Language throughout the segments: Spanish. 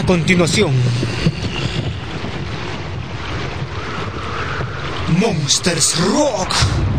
A continuación, Monsters Rock.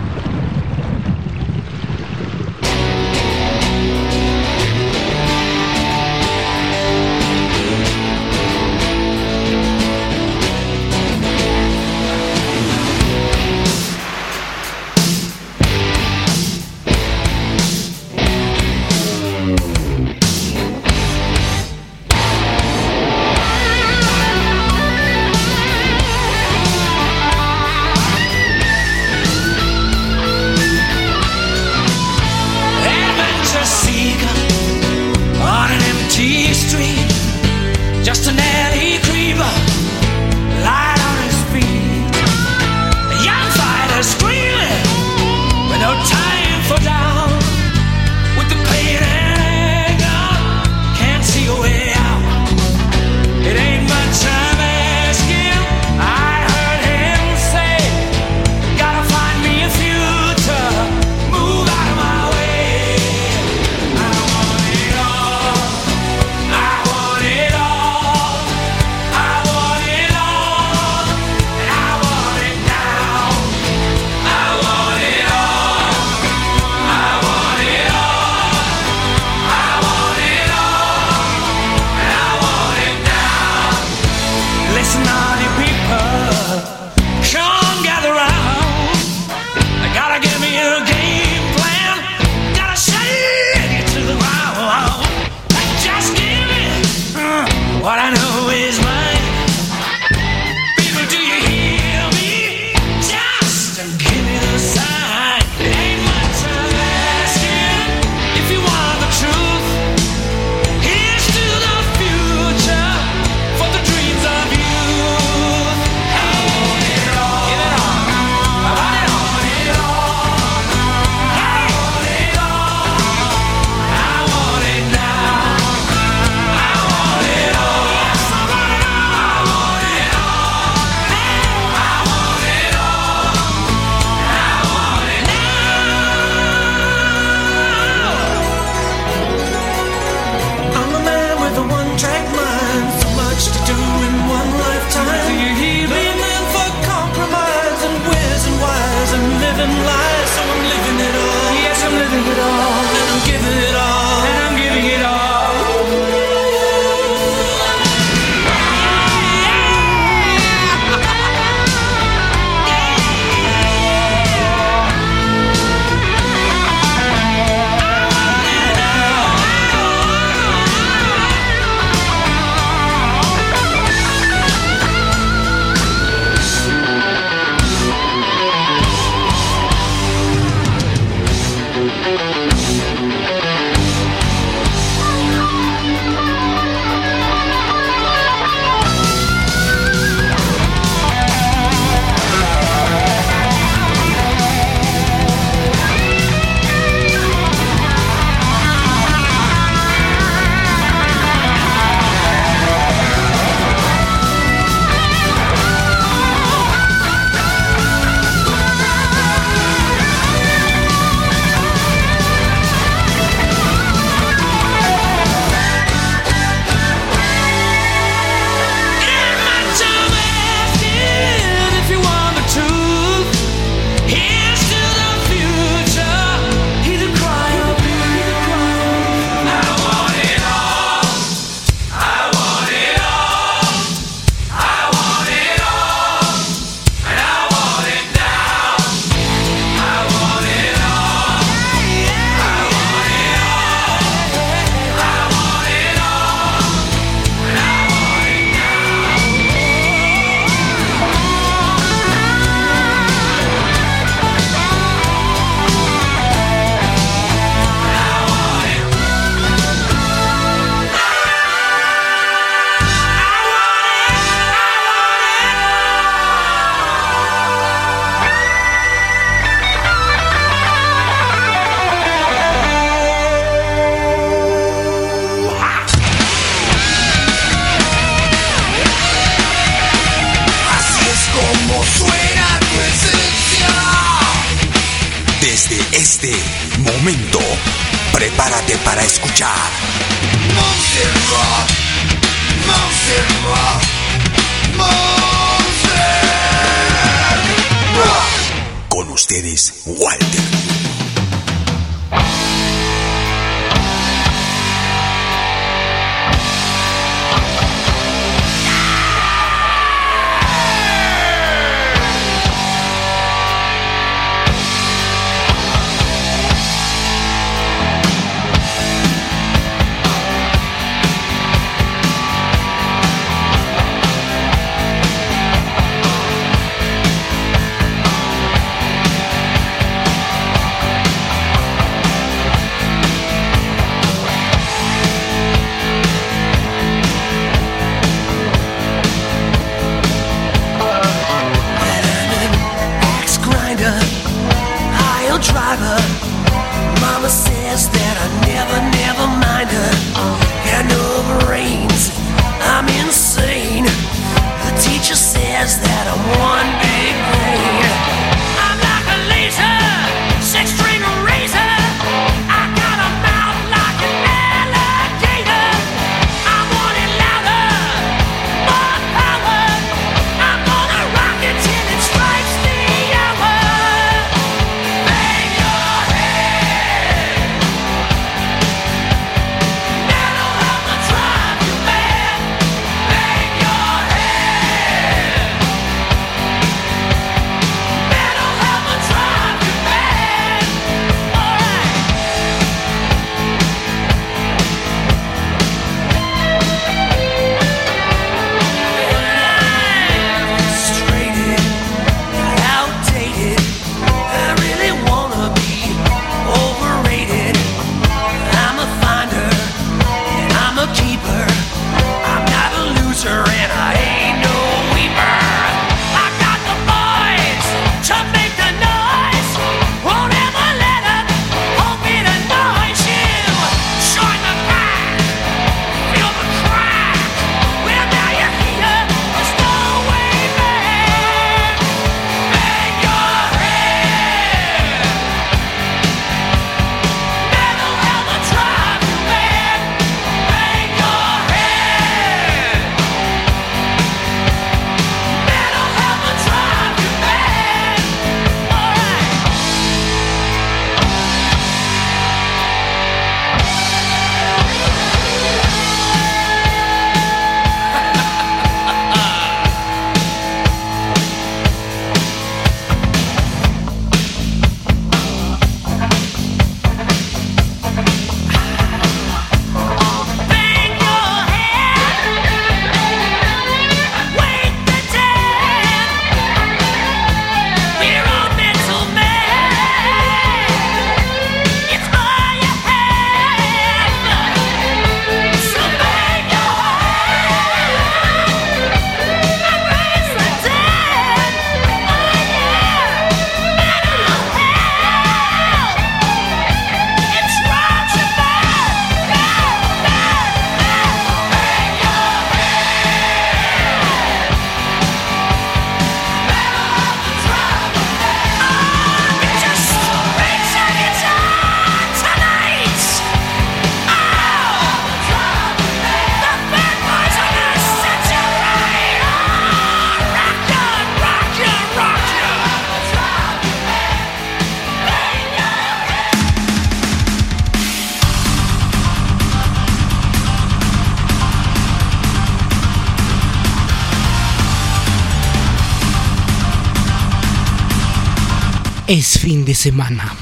fin de semana.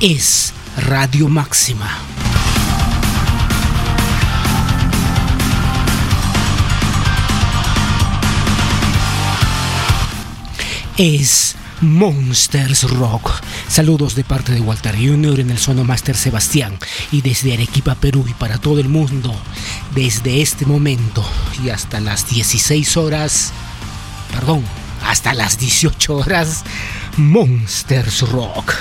Es Radio Máxima. Es Monsters Rock. Saludos de parte de Walter Junior en el Sono Master Sebastián y desde Arequipa, Perú y para todo el mundo. Desde este momento y hasta las 16 horas, perdón, hasta las 18 horas Monsters Rock.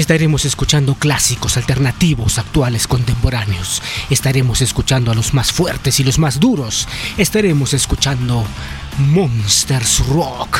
Estaremos escuchando clásicos, alternativos, actuales, contemporáneos. Estaremos escuchando a los más fuertes y los más duros. Estaremos escuchando Monsters Rock.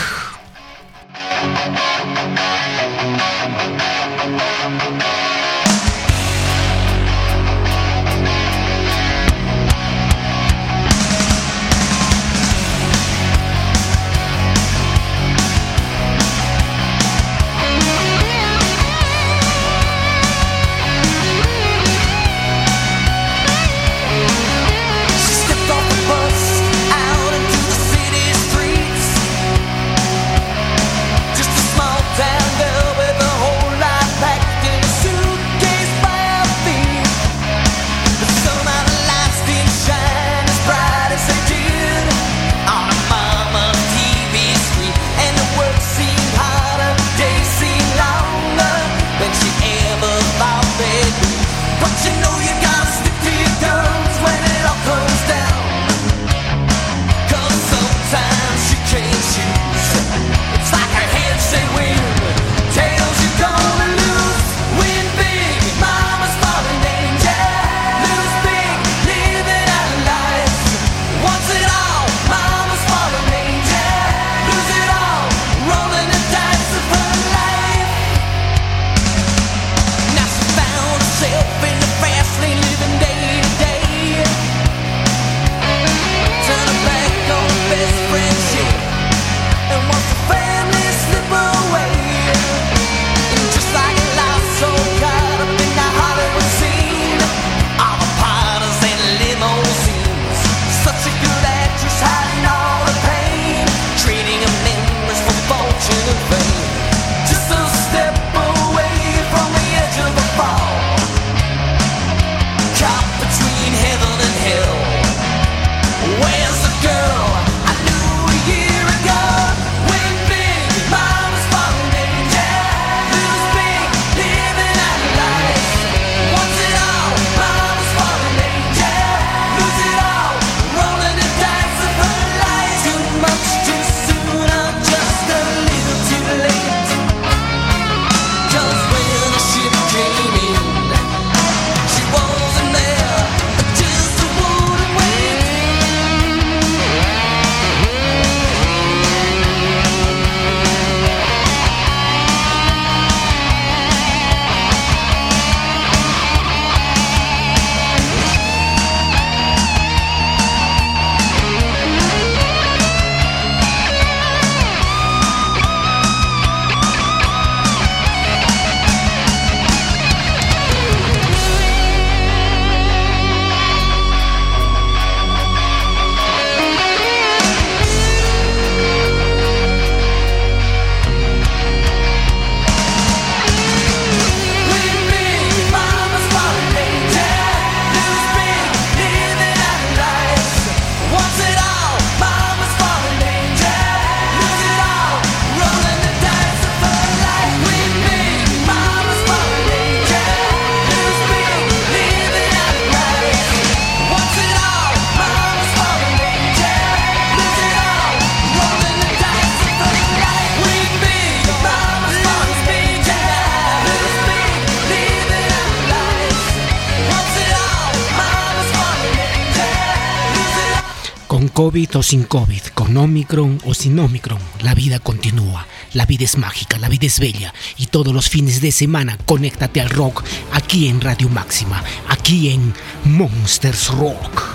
COVID o sin COVID, con Omicron o sin Omicron, la vida continúa. La vida es mágica, la vida es bella. Y todos los fines de semana, conéctate al rock aquí en Radio Máxima, aquí en Monsters Rock.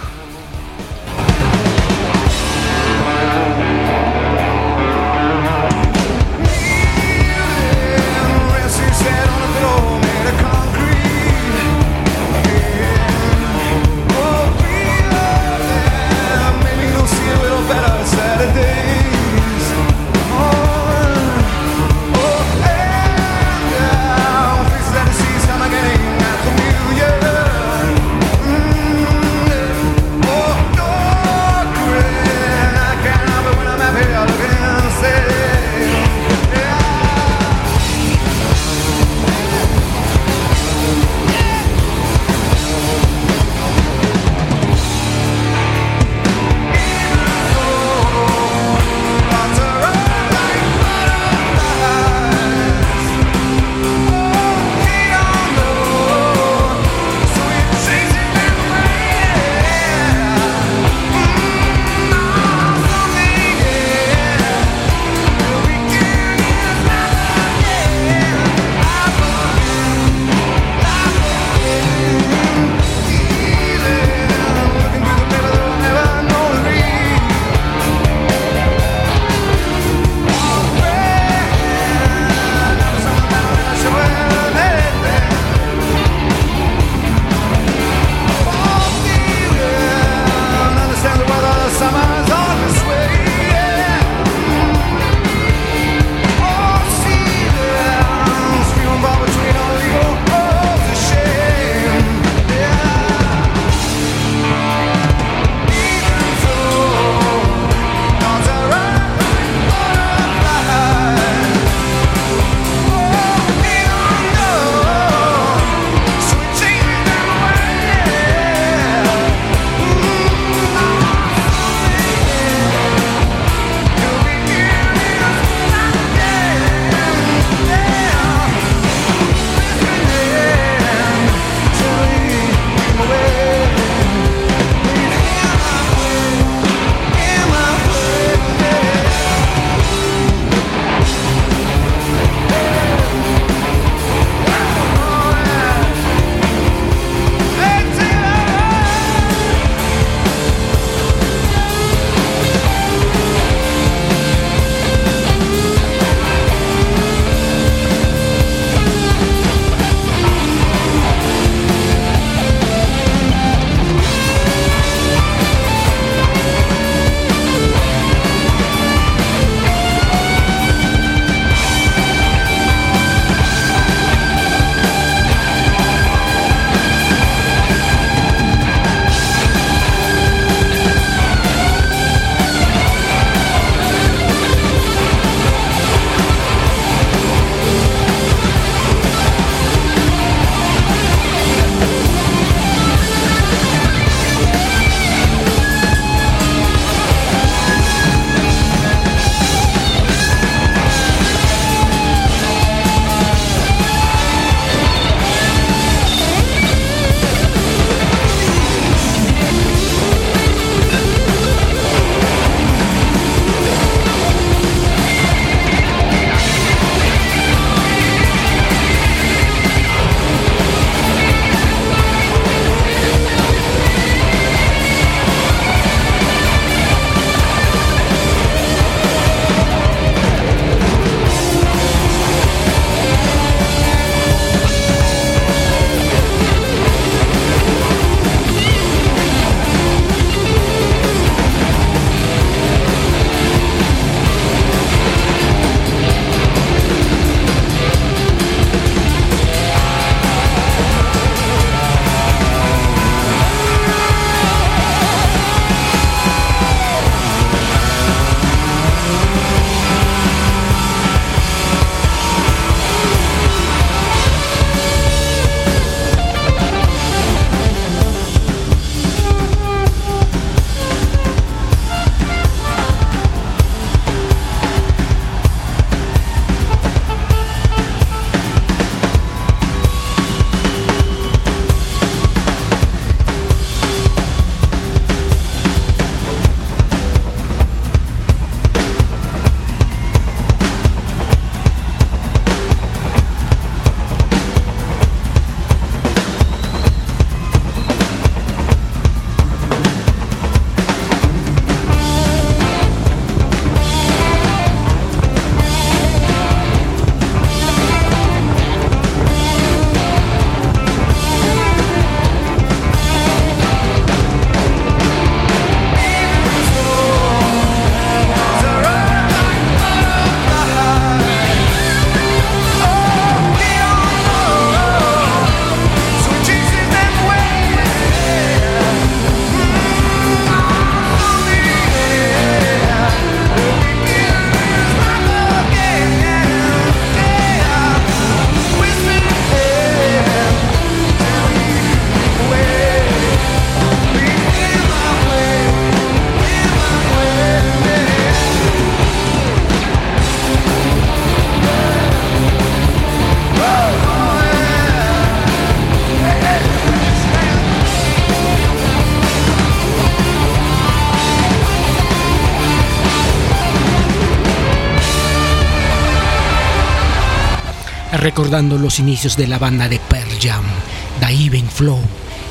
Recordando los inicios de la banda de Pearl Jam, Even Flow.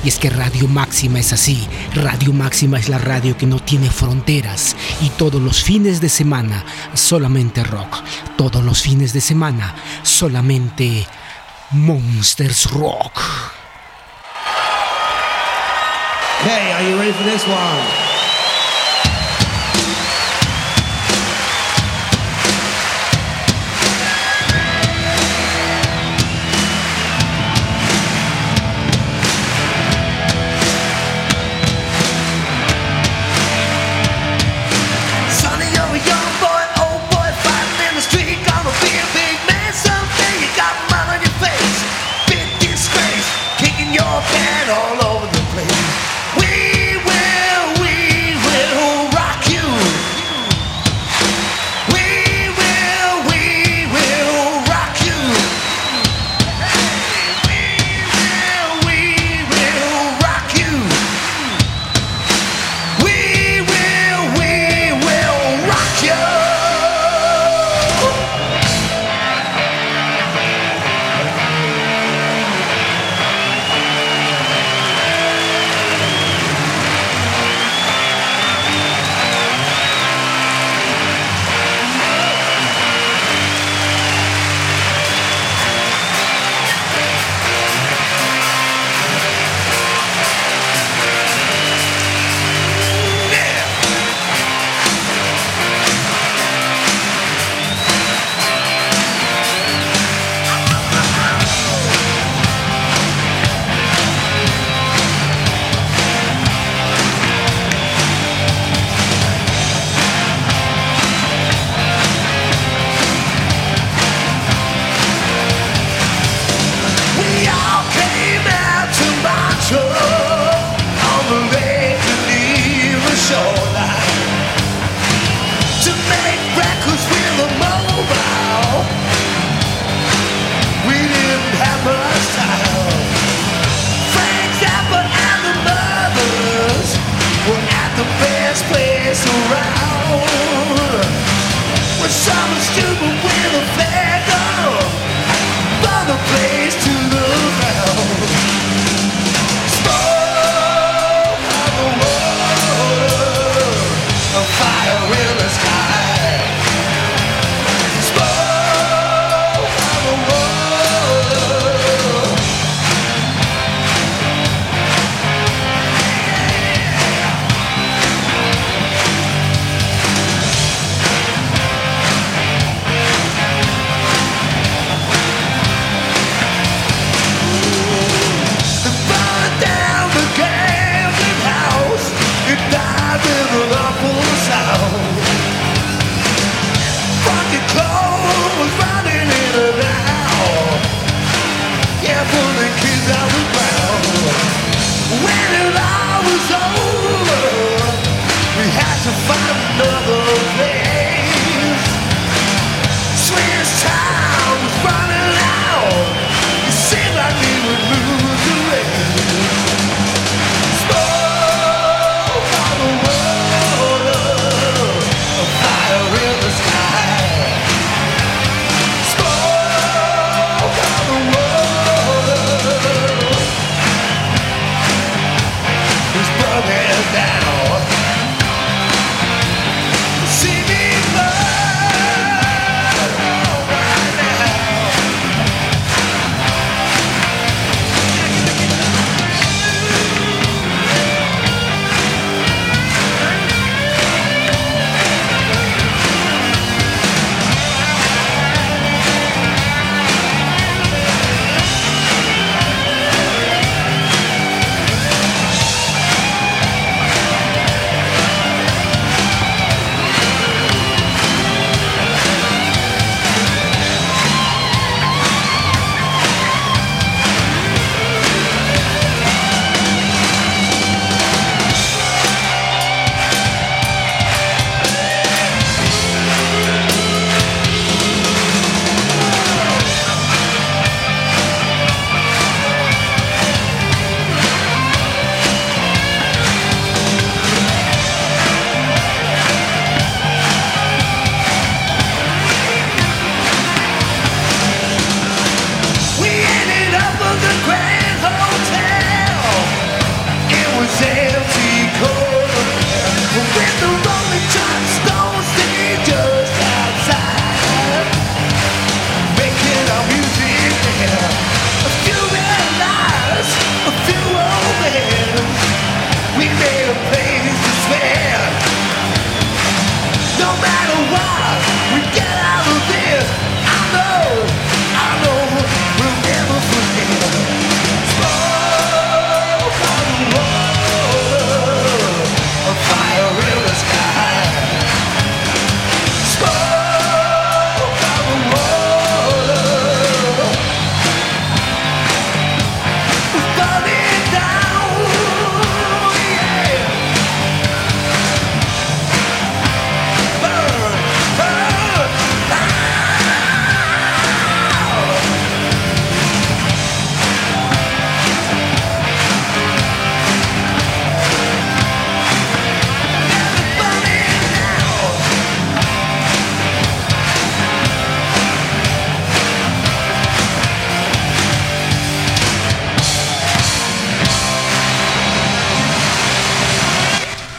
Y es que Radio Máxima es así. Radio Máxima es la radio que no tiene fronteras. Y todos los fines de semana solamente rock. Todos los fines de semana solamente Monsters Rock. Hey, are you ready for this one?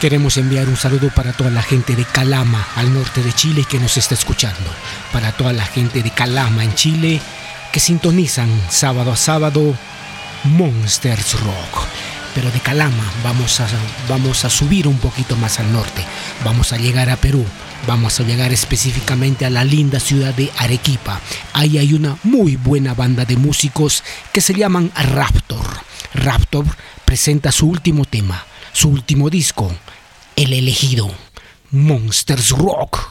Queremos enviar un saludo para toda la gente de Calama, al norte de Chile, que nos está escuchando. Para toda la gente de Calama, en Chile, que sintonizan sábado a sábado Monsters Rock. Pero de Calama vamos a, vamos a subir un poquito más al norte. Vamos a llegar a Perú. Vamos a llegar específicamente a la linda ciudad de Arequipa. Ahí hay una muy buena banda de músicos que se llaman Raptor. Raptor presenta su último tema, su último disco, El elegido, Monsters Rock.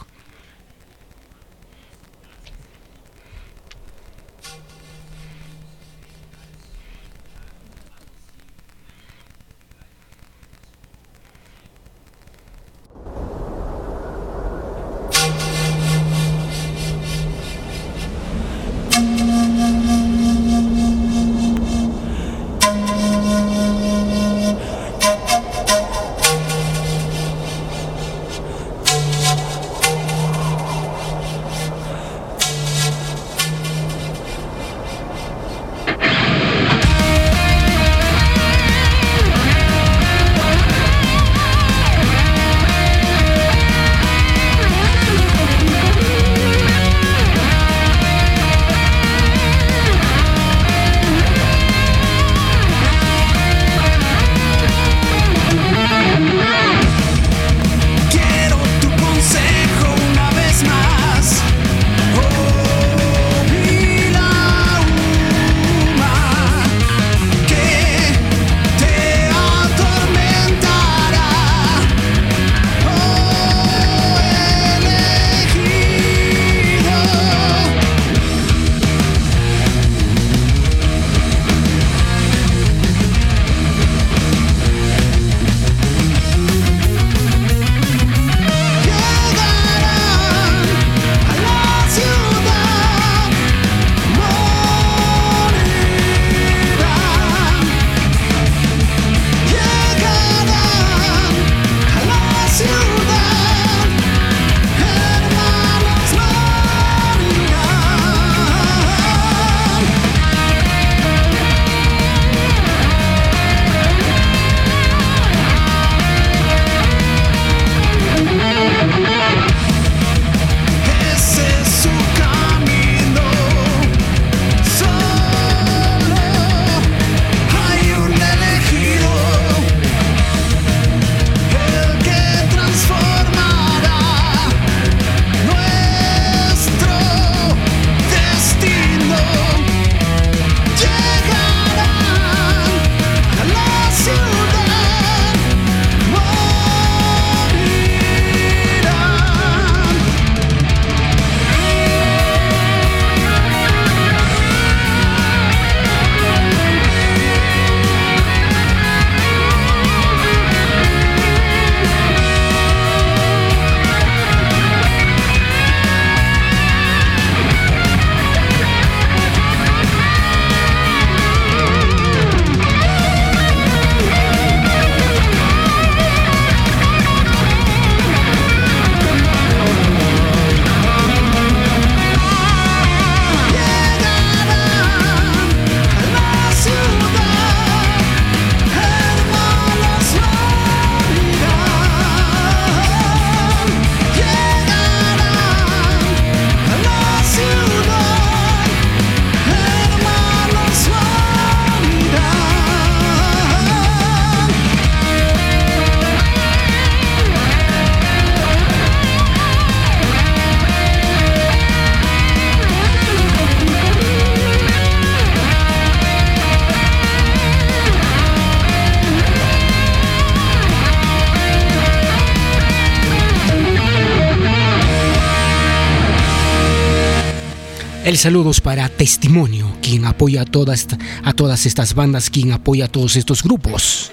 El saludo es para Testimonio, quien apoya a todas, a todas estas bandas, quien apoya a todos estos grupos.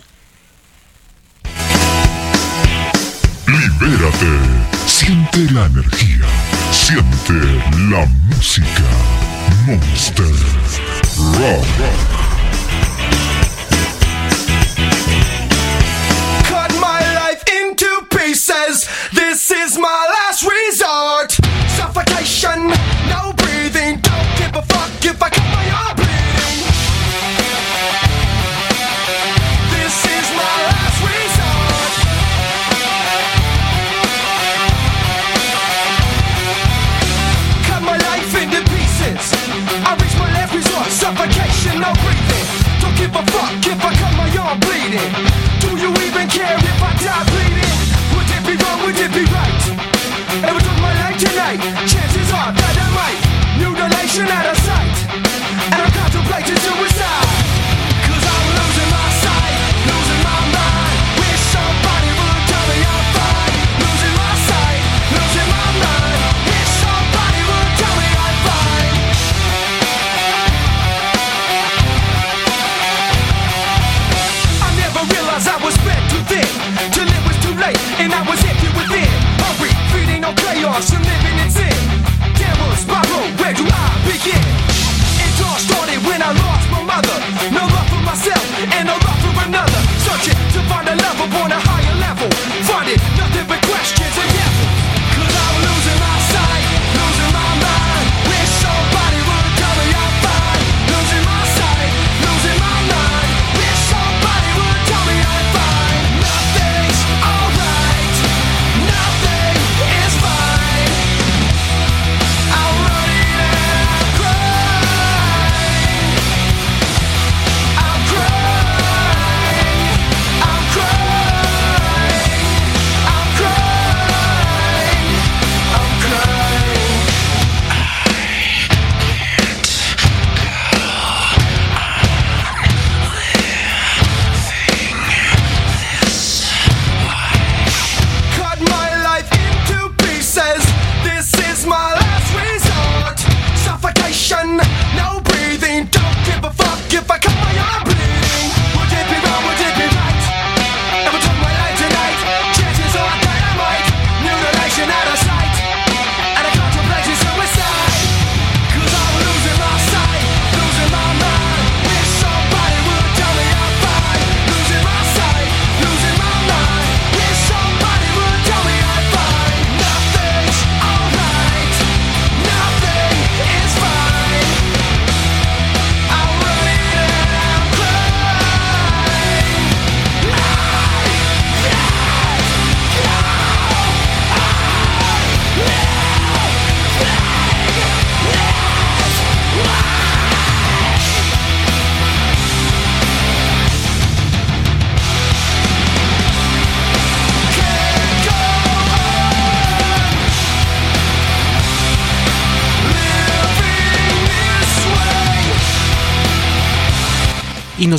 Libérate. Siente la energía. Siente la música. Monster Rock.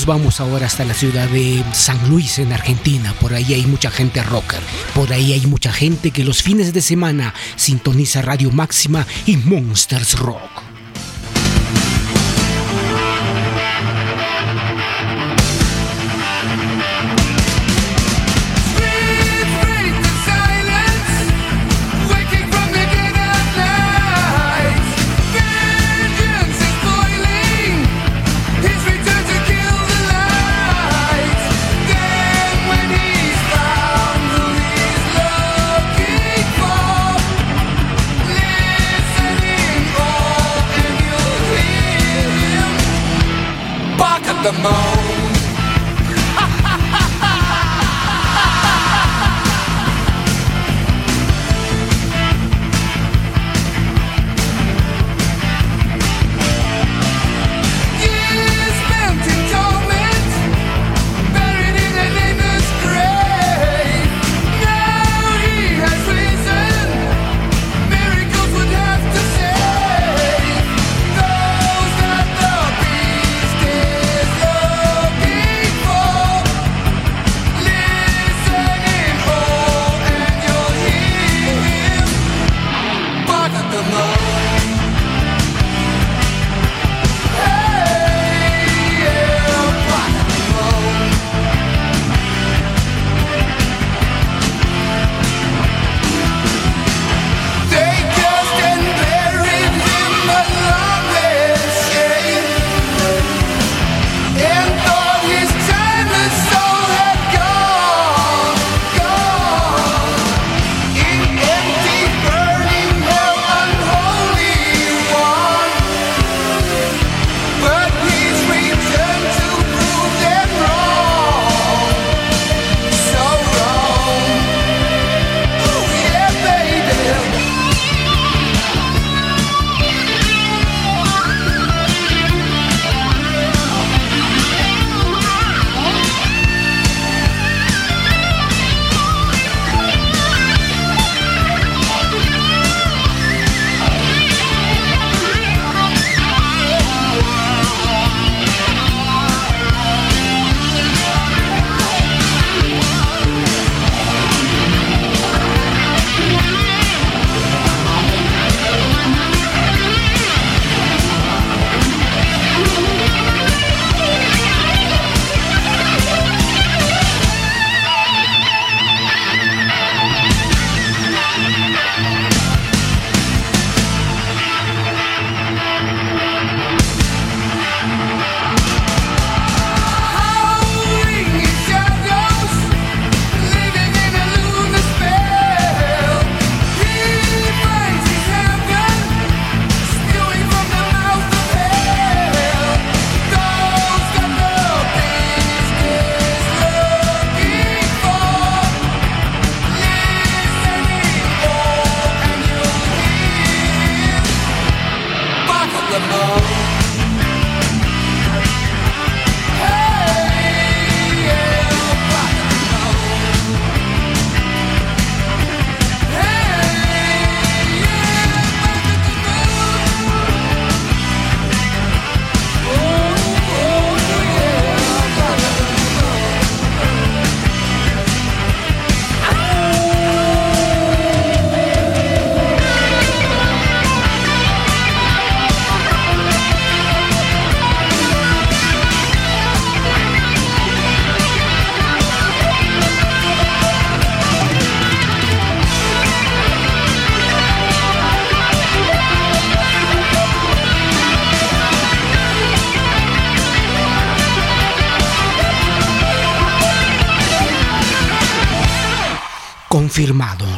vamos ahora hasta la ciudad de San Luis, en Argentina. Por ahí hay mucha gente rocker. Por ahí hay mucha gente que los fines de semana sintoniza Radio Máxima y Monsters Rock.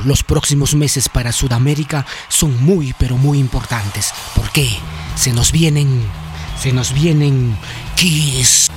Los próximos meses para Sudamérica son muy pero muy importantes. ¿Por qué? Se nos vienen, se nos vienen Kiss.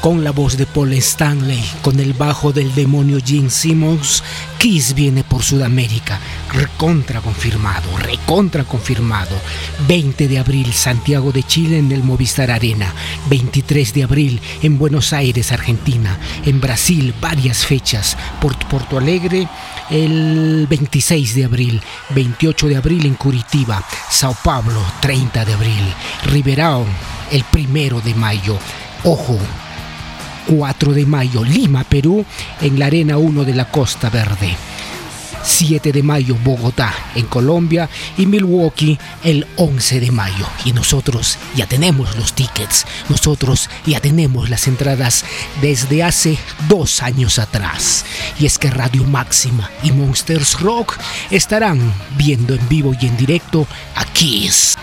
Con la voz de Paul Stanley, con el bajo del demonio Gene Simmons, Kiss viene por Sudamérica, recontra confirmado, recontra confirmado. 20 de abril, Santiago de Chile en el Movistar Arena. 23 de abril en Buenos Aires, Argentina. En Brasil, varias fechas. Por Porto Alegre, el 26 de abril. 28 de abril en Curitiba. Sao Paulo, 30 de abril. Ribeirão, el primero de mayo. Ojo, 4 de mayo, Lima, Perú, en la Arena 1 de la Costa Verde. 7 de mayo, Bogotá, en Colombia, y Milwaukee el 11 de mayo. Y nosotros ya tenemos los tickets, nosotros ya tenemos las entradas desde hace dos años atrás. Y es que Radio Máxima y Monsters Rock estarán viendo en vivo y en directo a Kiss.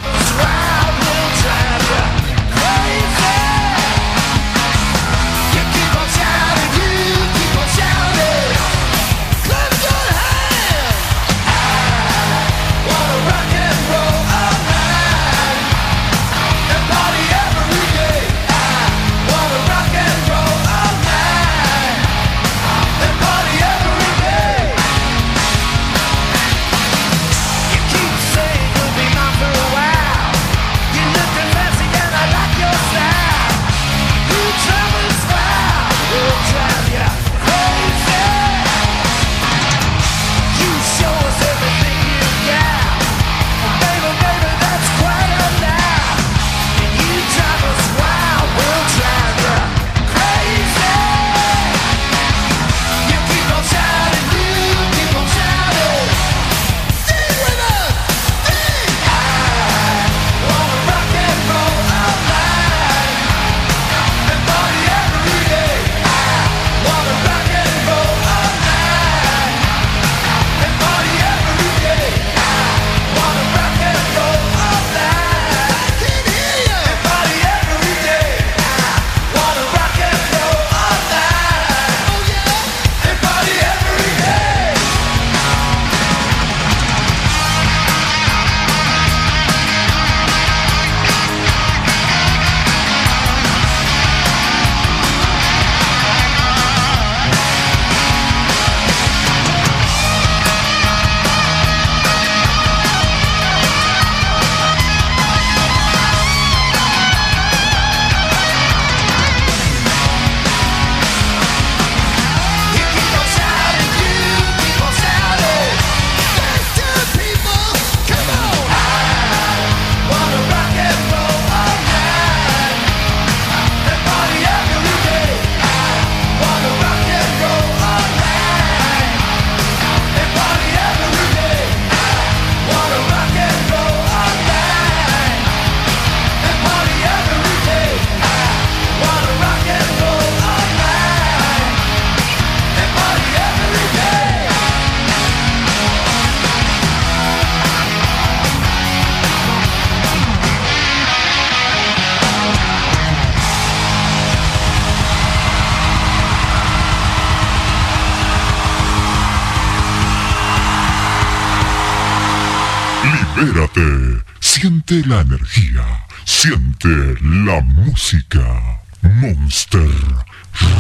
Siente la energía, siente la música. Monster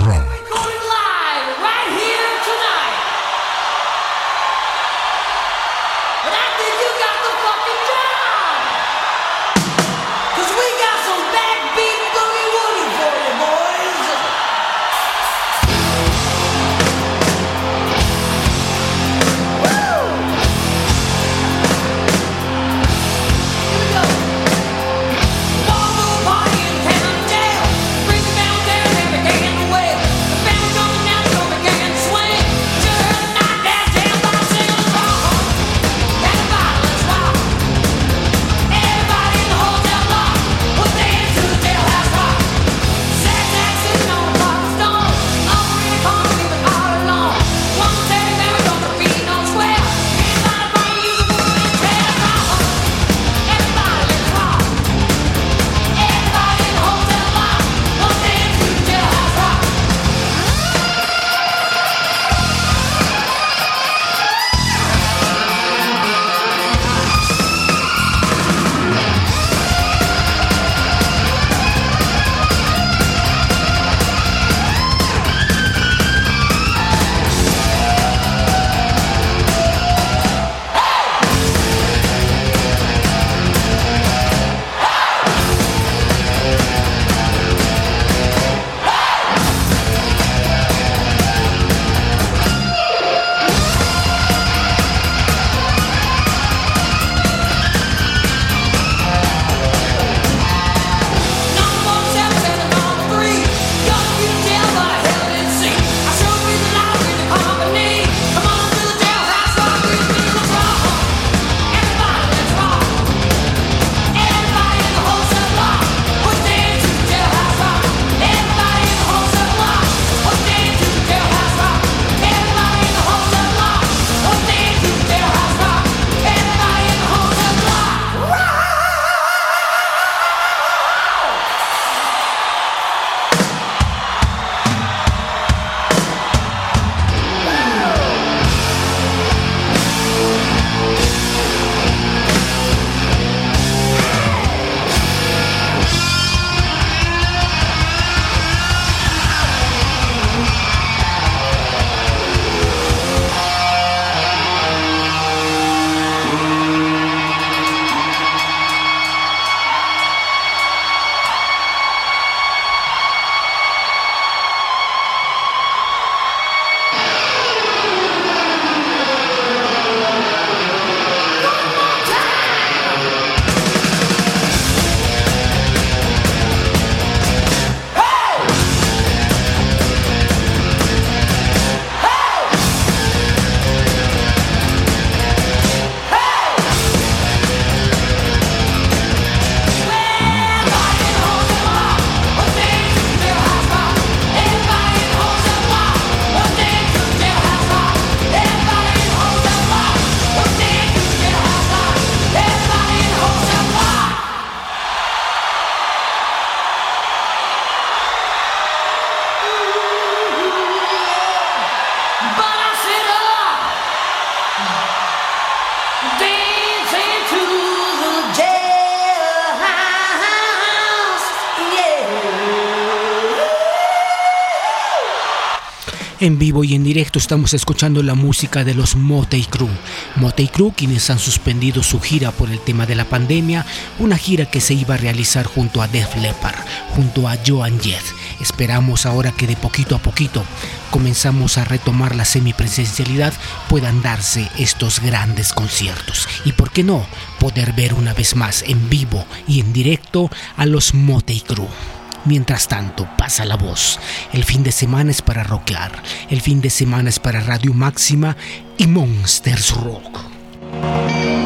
Rock. En vivo y en directo estamos escuchando la música de los Motey Crew. Motey Crew quienes han suspendido su gira por el tema de la pandemia, una gira que se iba a realizar junto a Def Leppard, junto a Joan Jett. Esperamos ahora que de poquito a poquito comenzamos a retomar la semipresencialidad puedan darse estos grandes conciertos y por qué no poder ver una vez más en vivo y en directo a los Motey Crew. Mientras tanto, pasa la voz. El fin de semana es para rockear. El fin de semana es para Radio Máxima y Monsters Rock.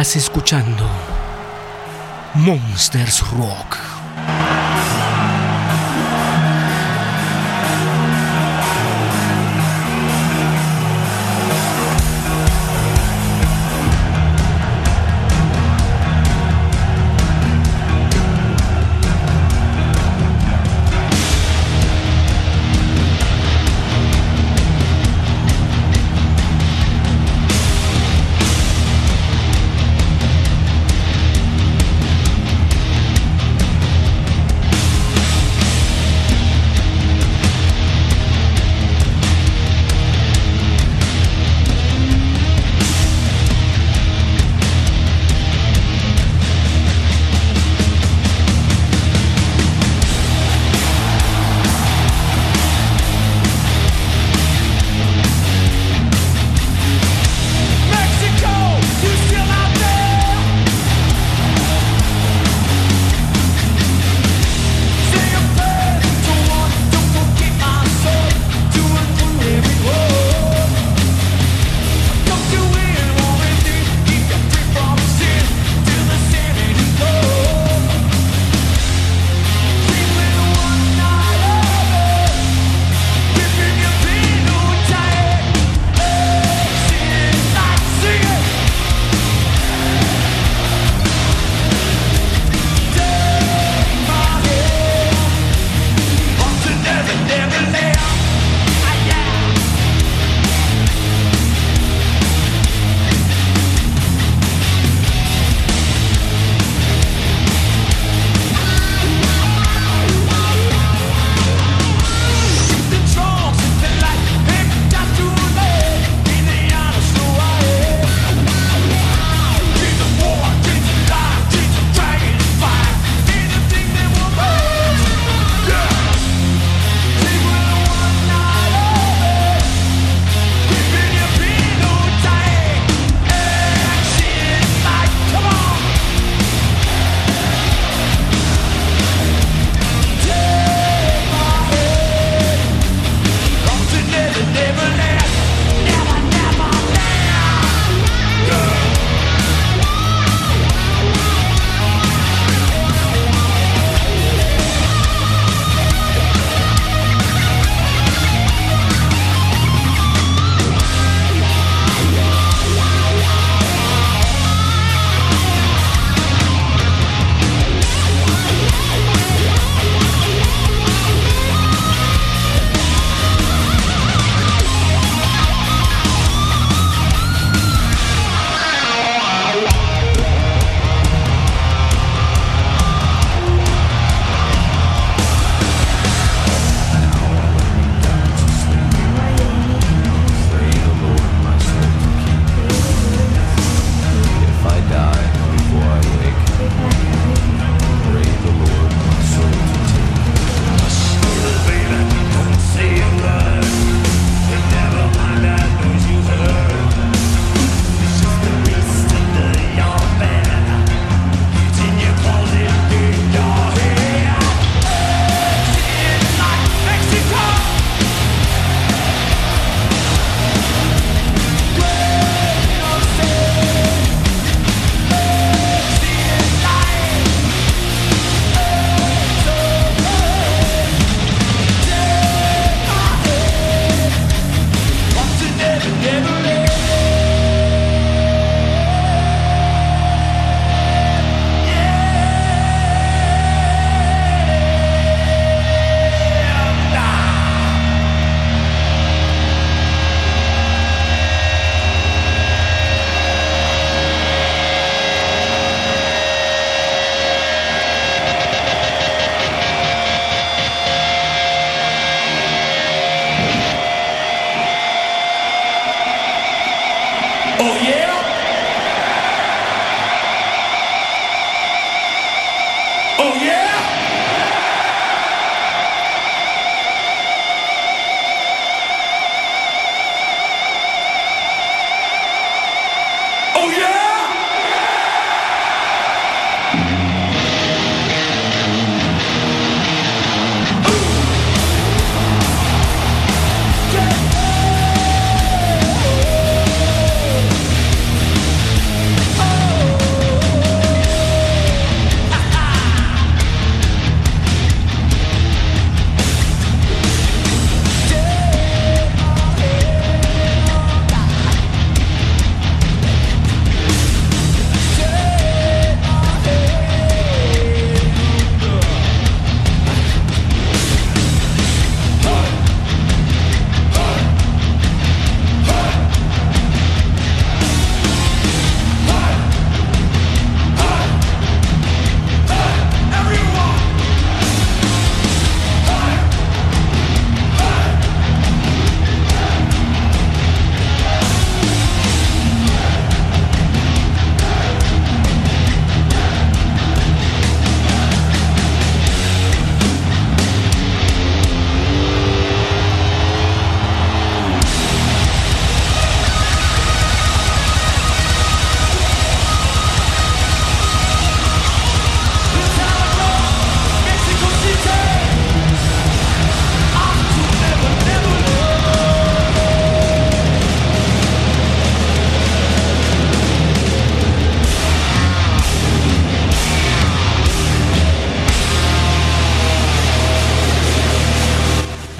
Estás escuchando Monsters Rock.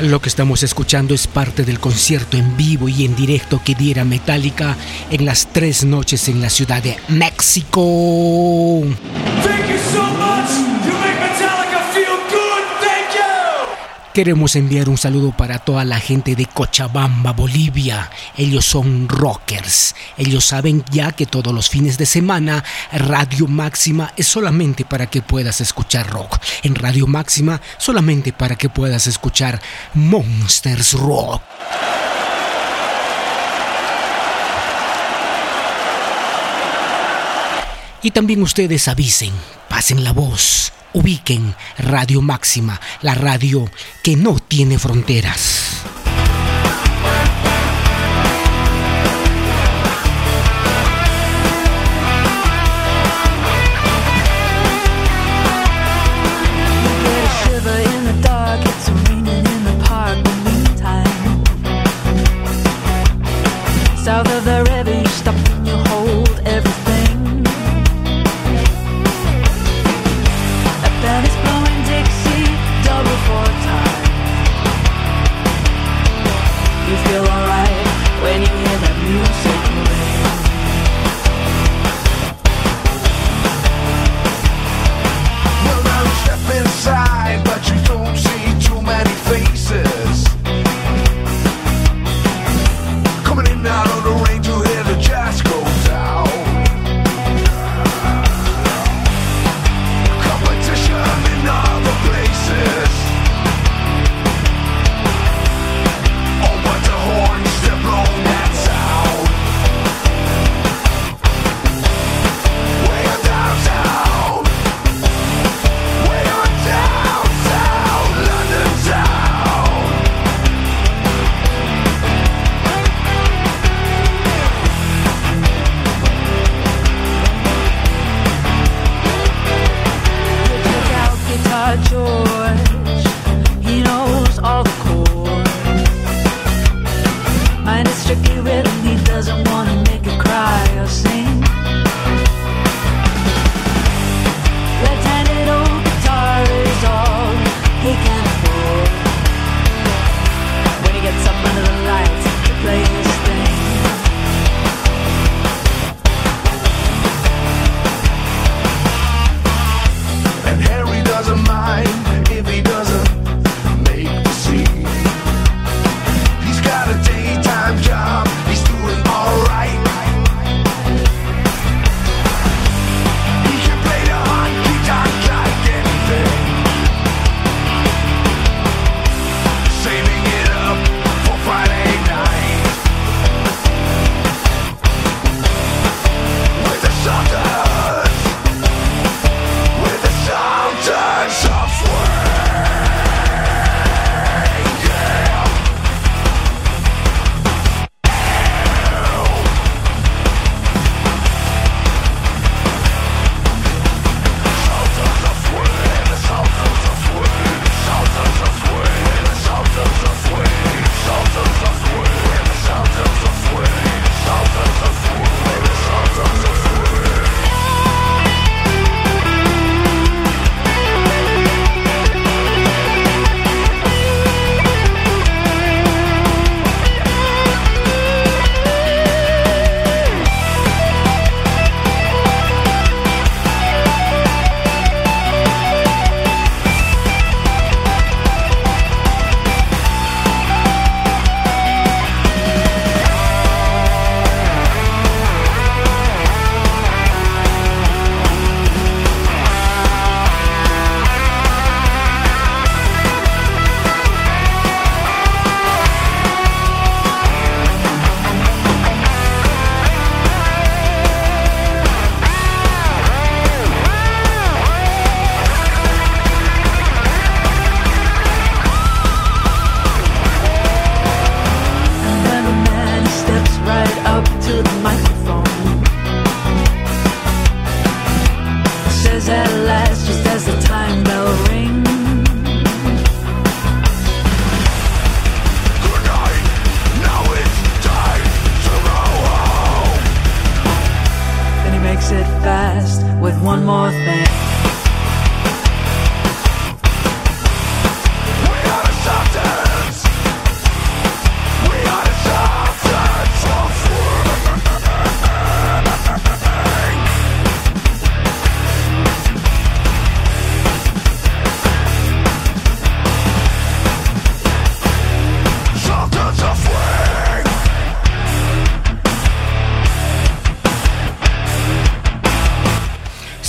Lo que estamos escuchando es parte del concierto en vivo y en directo que diera Metallica en las tres noches en la ciudad de México. Queremos enviar un saludo para toda la gente de Cochabamba, Bolivia. Ellos son rockers. Ellos saben ya que todos los fines de semana Radio Máxima es solamente para que puedas escuchar rock. En Radio Máxima solamente para que puedas escuchar Monsters Rock. Y también ustedes avisen, pasen la voz ubiquen Radio Máxima, la radio que no tiene fronteras.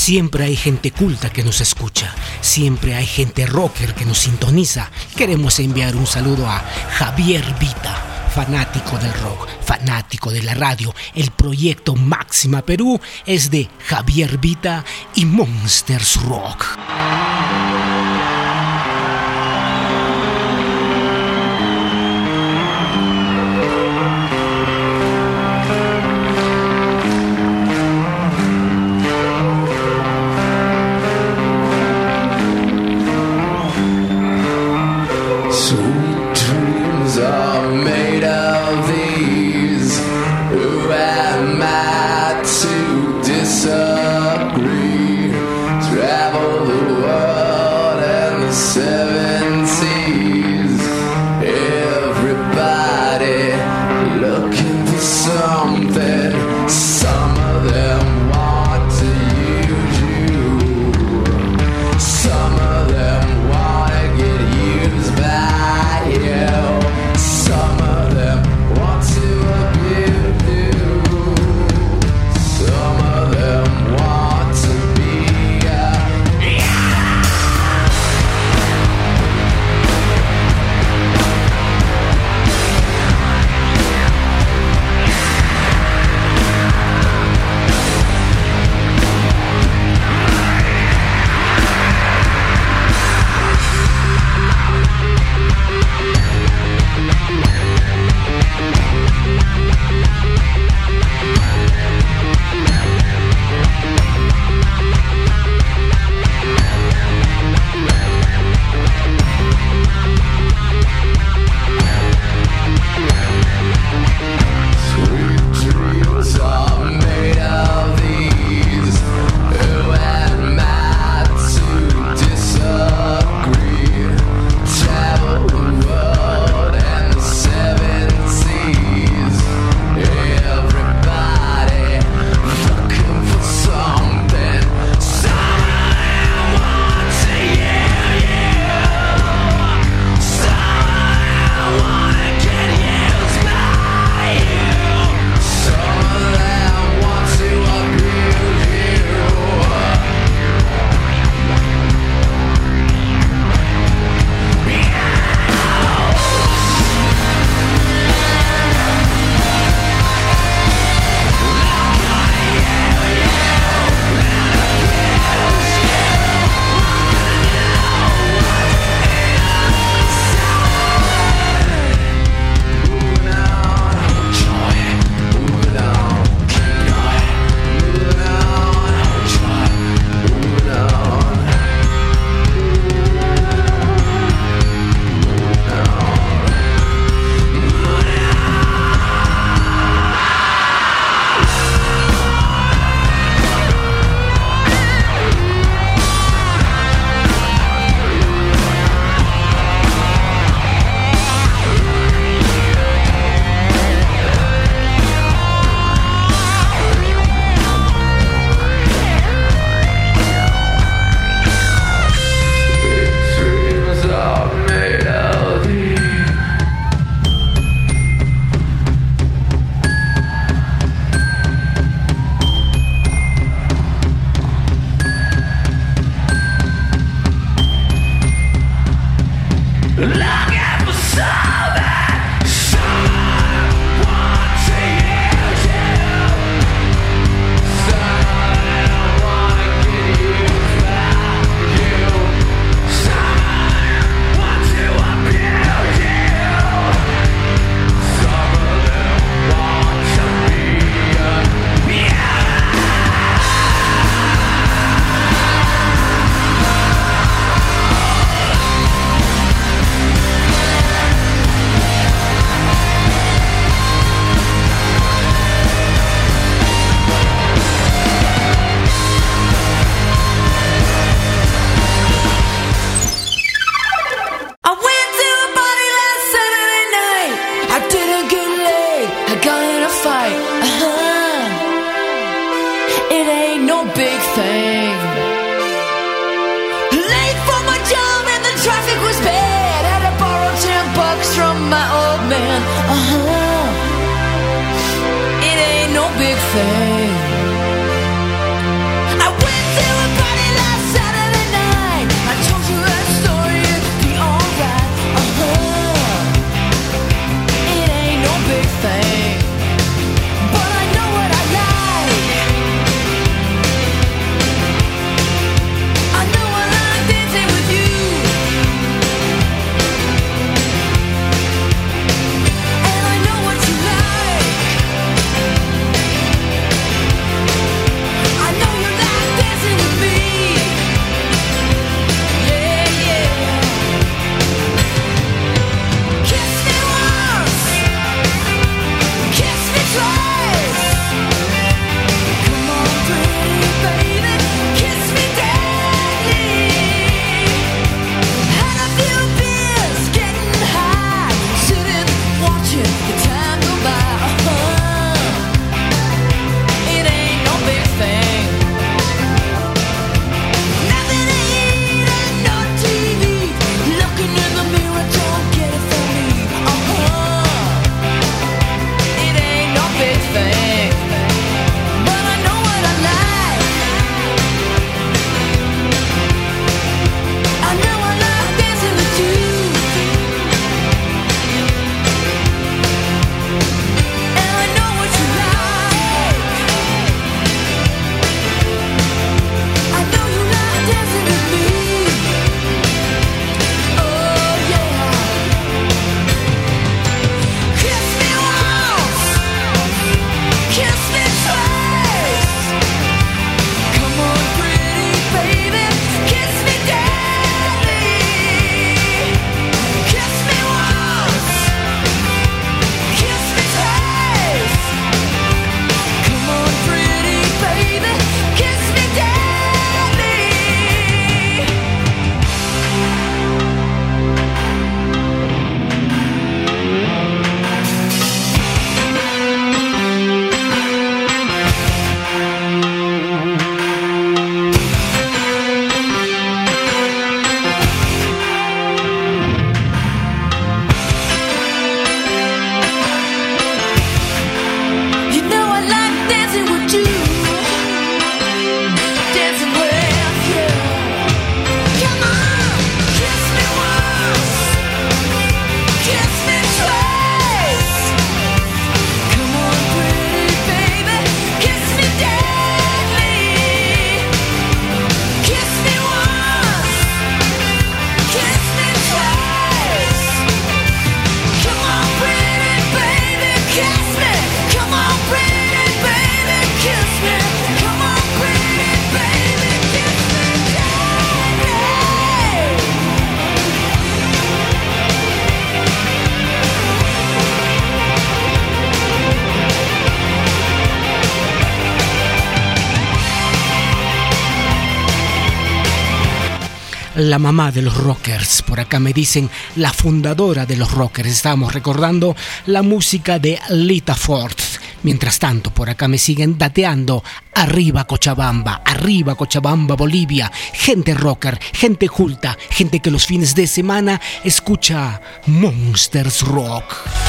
Siempre hay gente culta que nos escucha, siempre hay gente rocker que nos sintoniza. Queremos enviar un saludo a Javier Vita, fanático del rock, fanático de la radio. El proyecto Máxima Perú es de Javier Vita y Monsters Rock. la mamá de los rockers. Por acá me dicen la fundadora de los rockers. Estamos recordando la música de Lita Ford. Mientras tanto, por acá me siguen dateando. Arriba Cochabamba, arriba Cochabamba, Bolivia. Gente rocker, gente culta, gente que los fines de semana escucha Monsters Rock.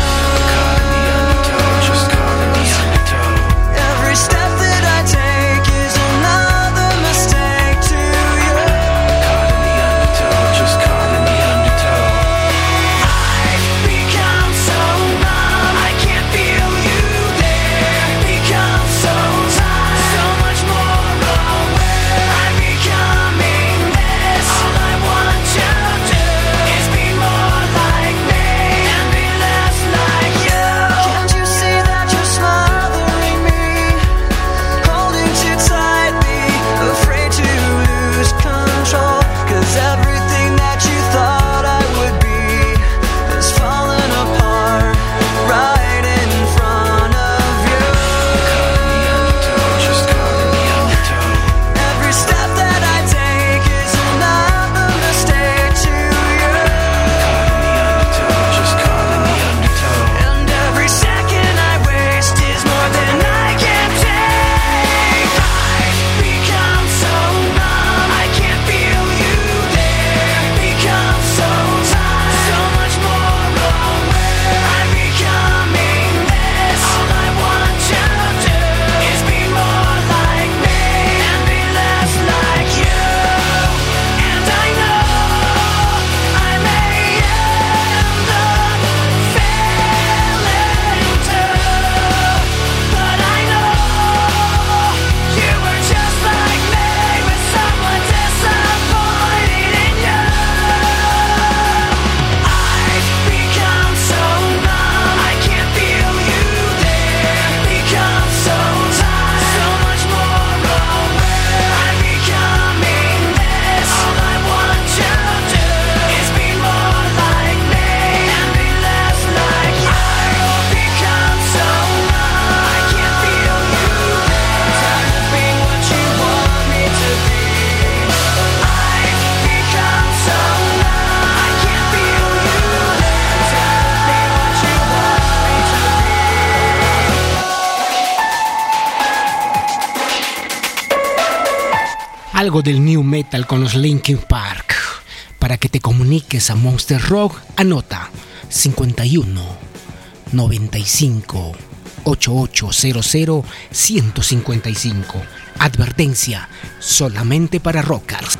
algo del new metal con los Linkin Park. Para que te comuniques a Monster Rock, anota 51 95 8800 155. Advertencia, solamente para rockers.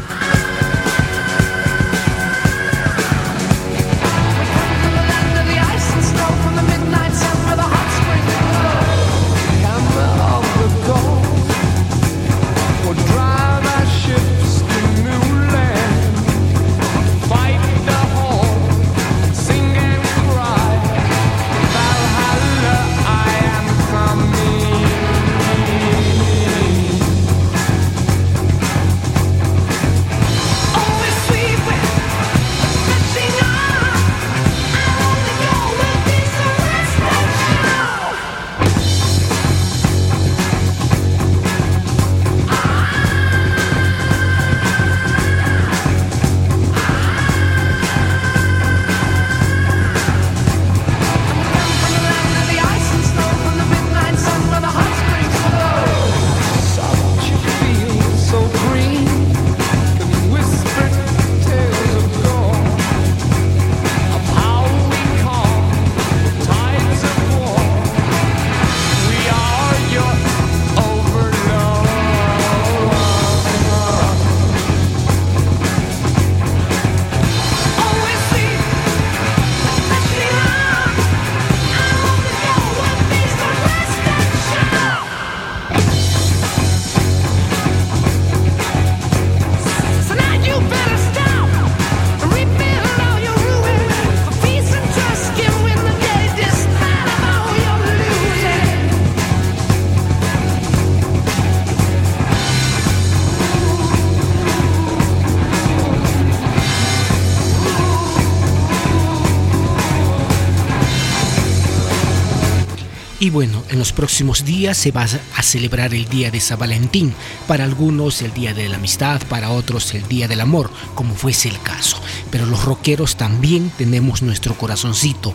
Los próximos días se va a celebrar el Día de San Valentín. Para algunos el Día de la Amistad, para otros el Día del Amor, como fuese el caso. Pero los rockeros también tenemos nuestro corazoncito.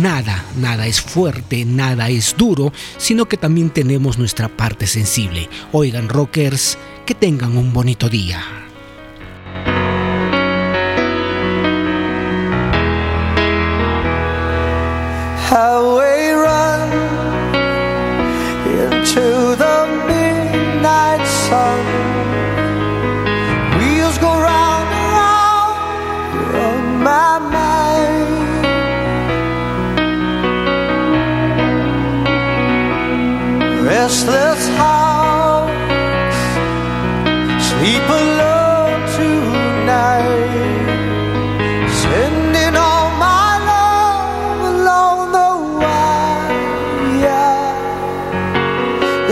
Nada, nada es fuerte, nada es duro, sino que también tenemos nuestra parte sensible. Oigan, rockers, que tengan un bonito día. Into the midnight sun. Wheels go round and round on my mind. Restless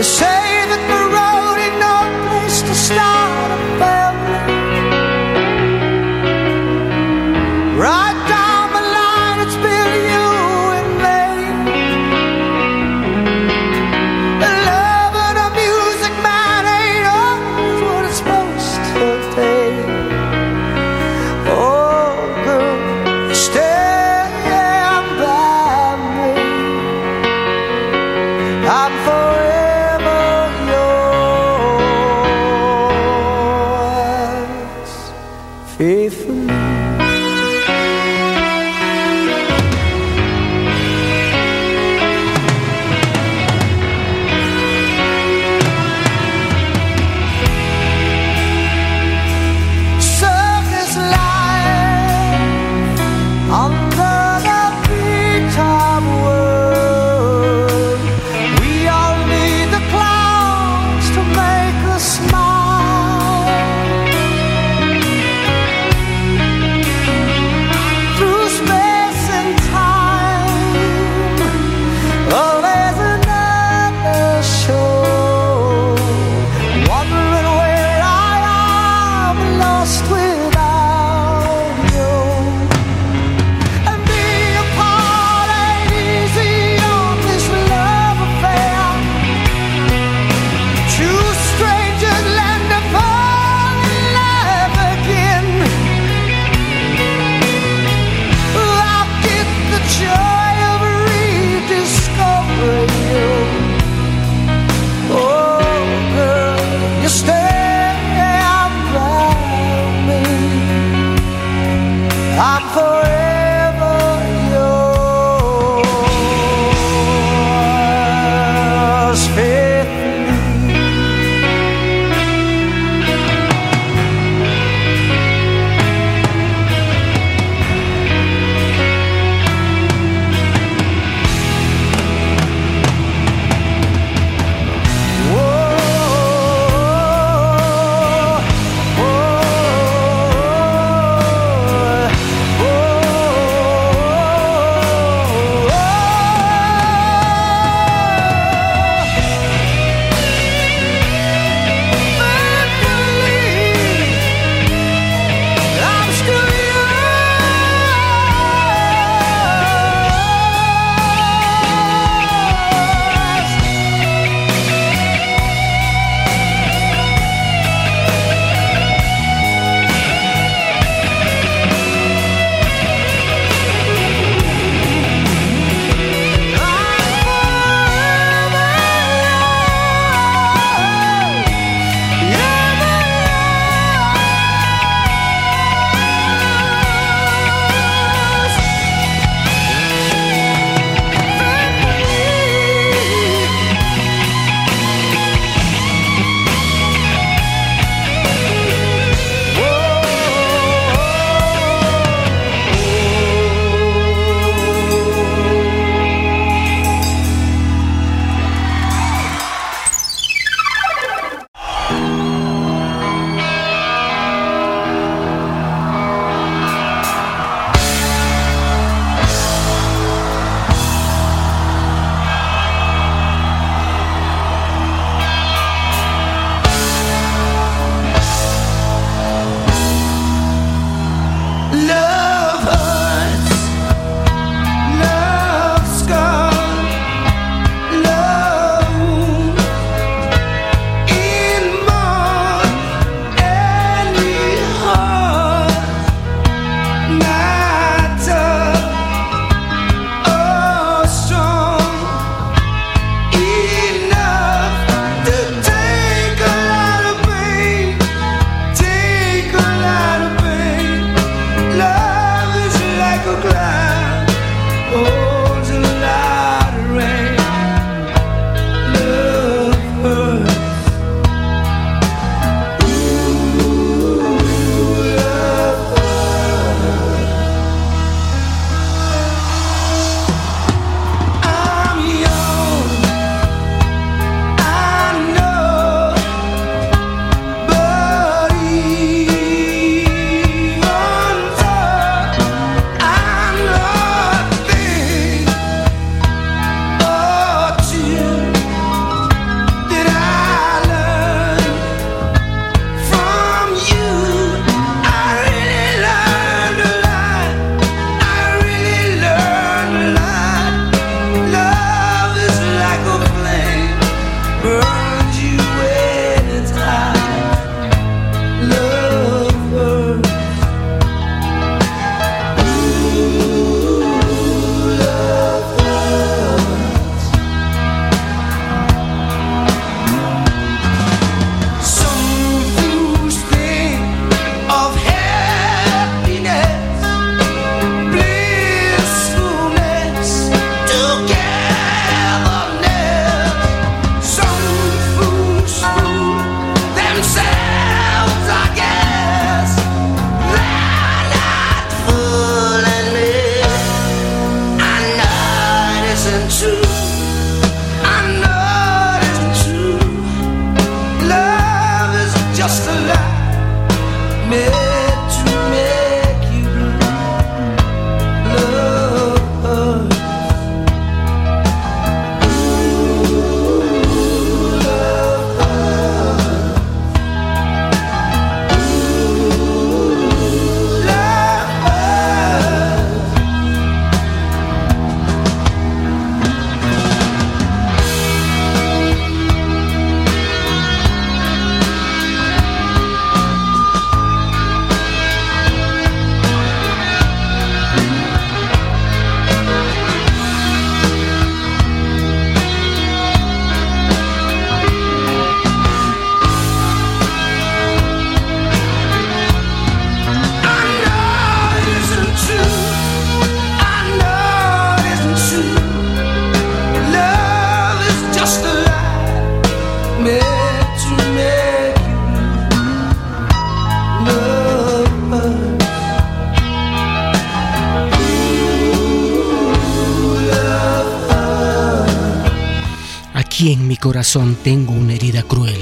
say tengo una herida cruel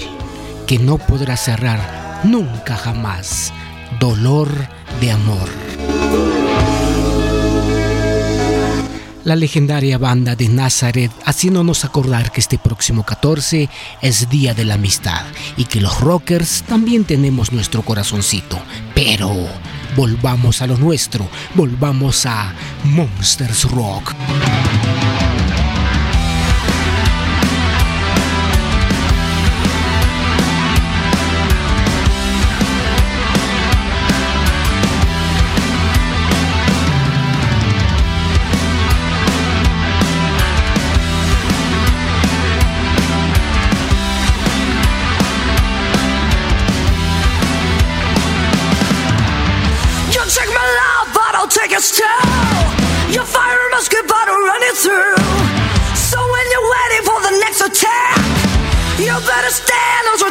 que no podrá cerrar nunca jamás. Dolor de amor. La legendaria banda de Nazareth haciéndonos acordar que este próximo 14 es Día de la Amistad y que los rockers también tenemos nuestro corazoncito. Pero volvamos a lo nuestro, volvamos a Monsters Rock.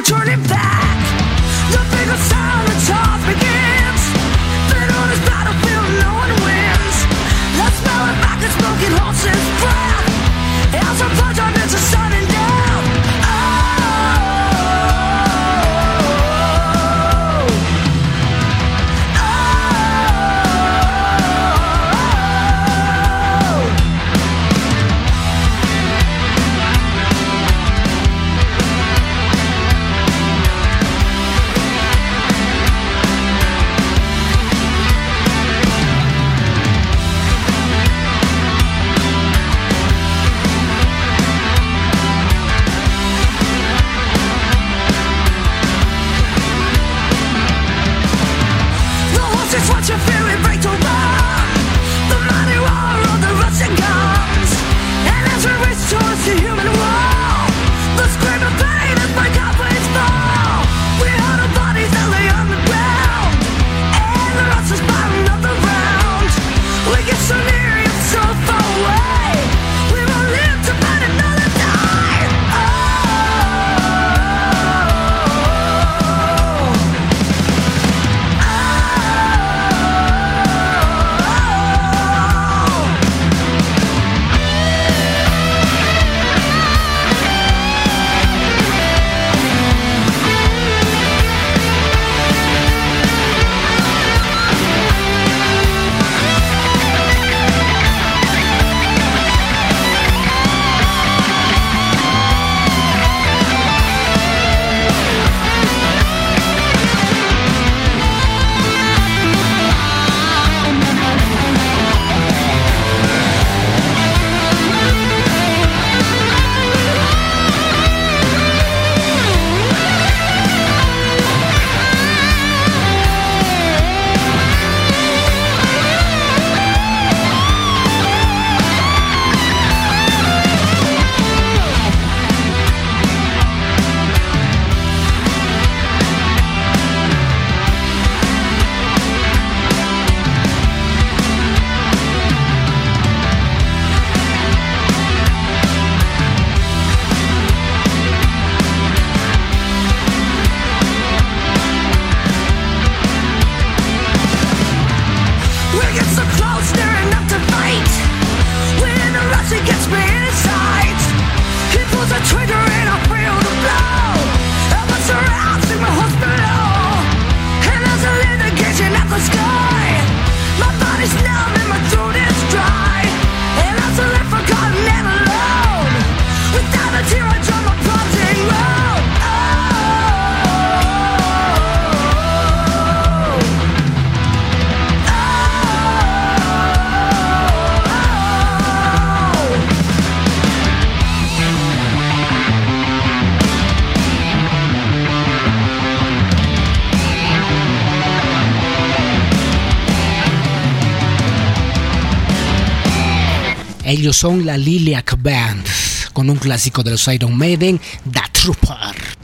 turning Ellos son la Liliac Band, con un clásico de los Iron Maiden, The Trooper.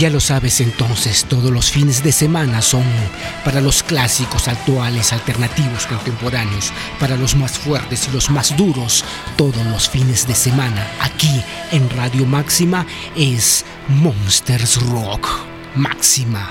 Ya lo sabes entonces, todos los fines de semana son para los clásicos, actuales, alternativos, contemporáneos, para los más fuertes y los más duros. Todos los fines de semana aquí en Radio Máxima es Monsters Rock. Máxima.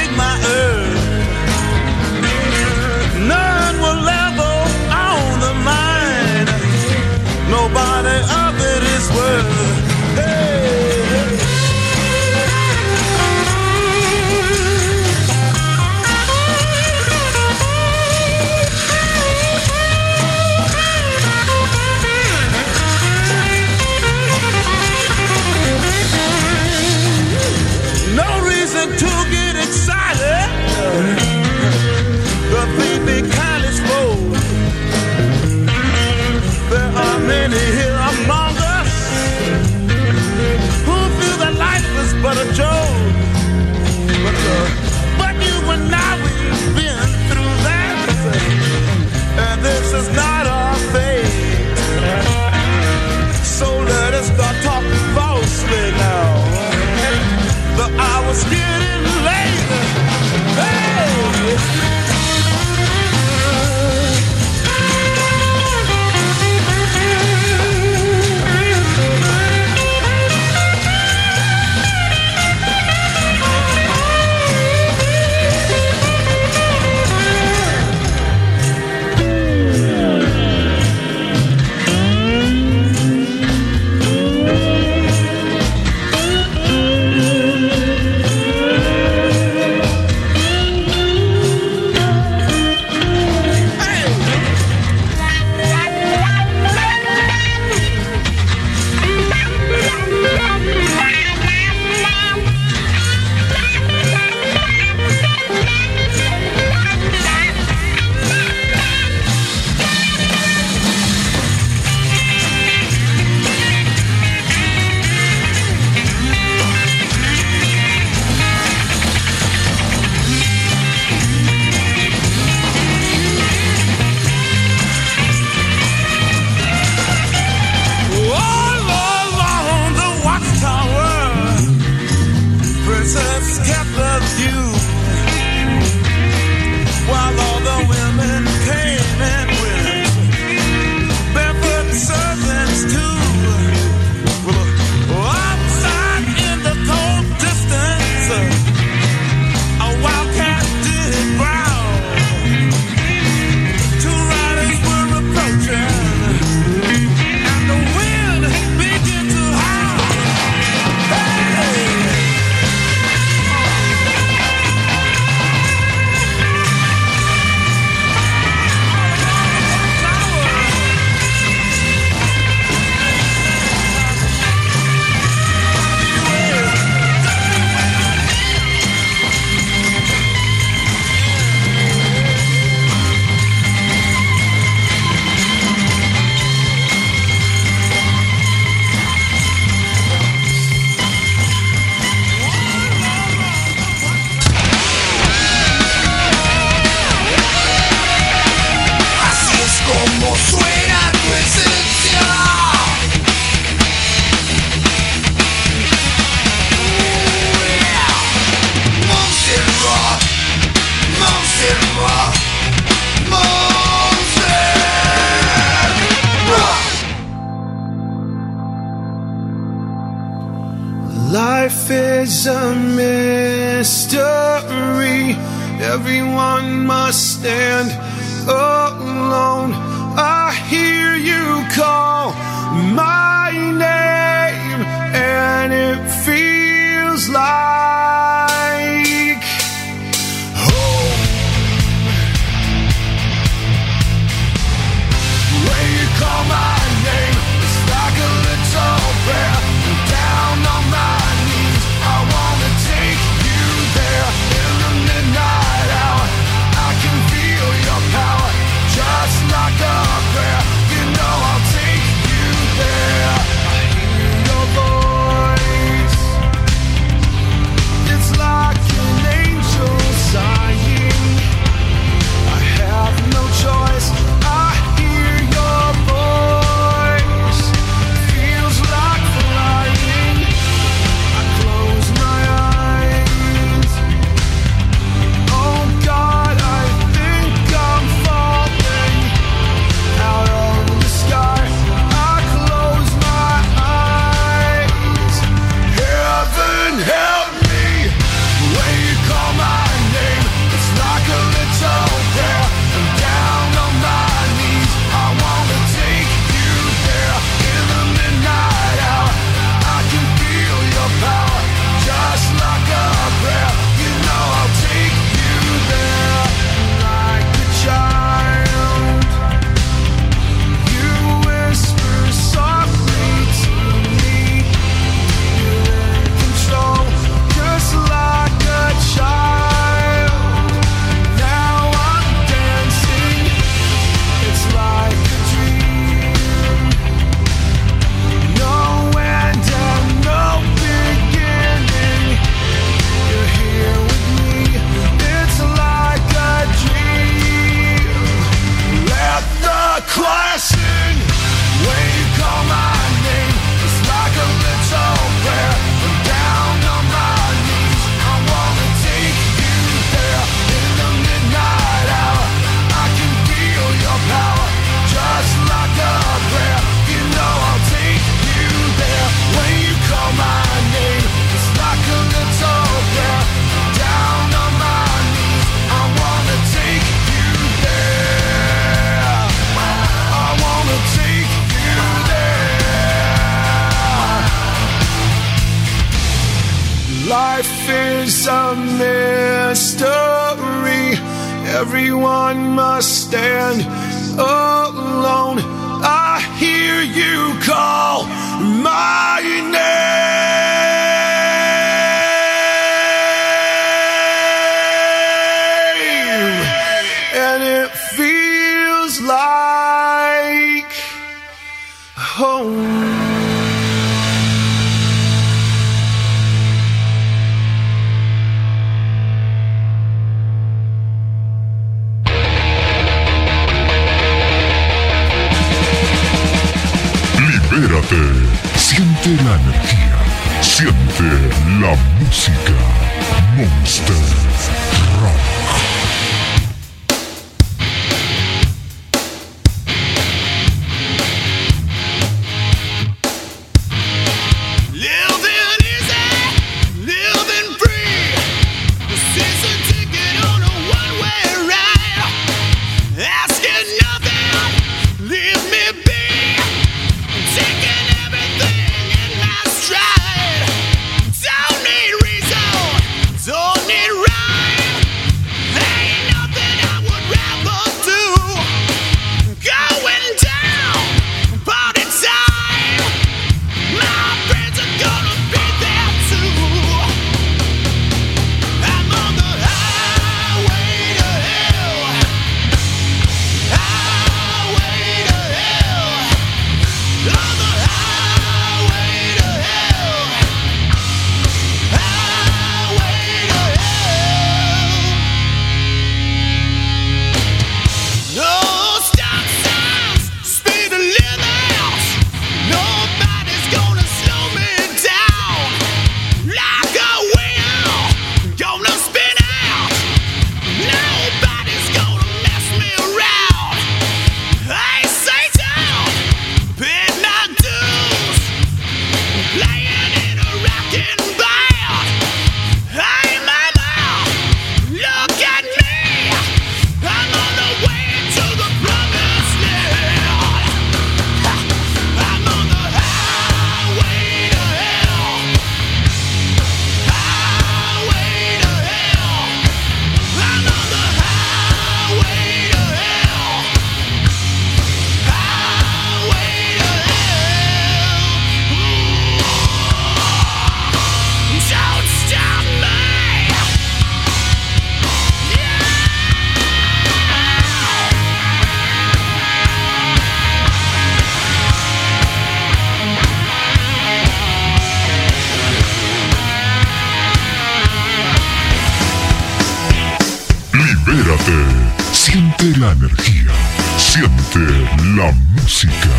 La música.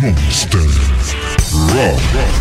Monster Rock.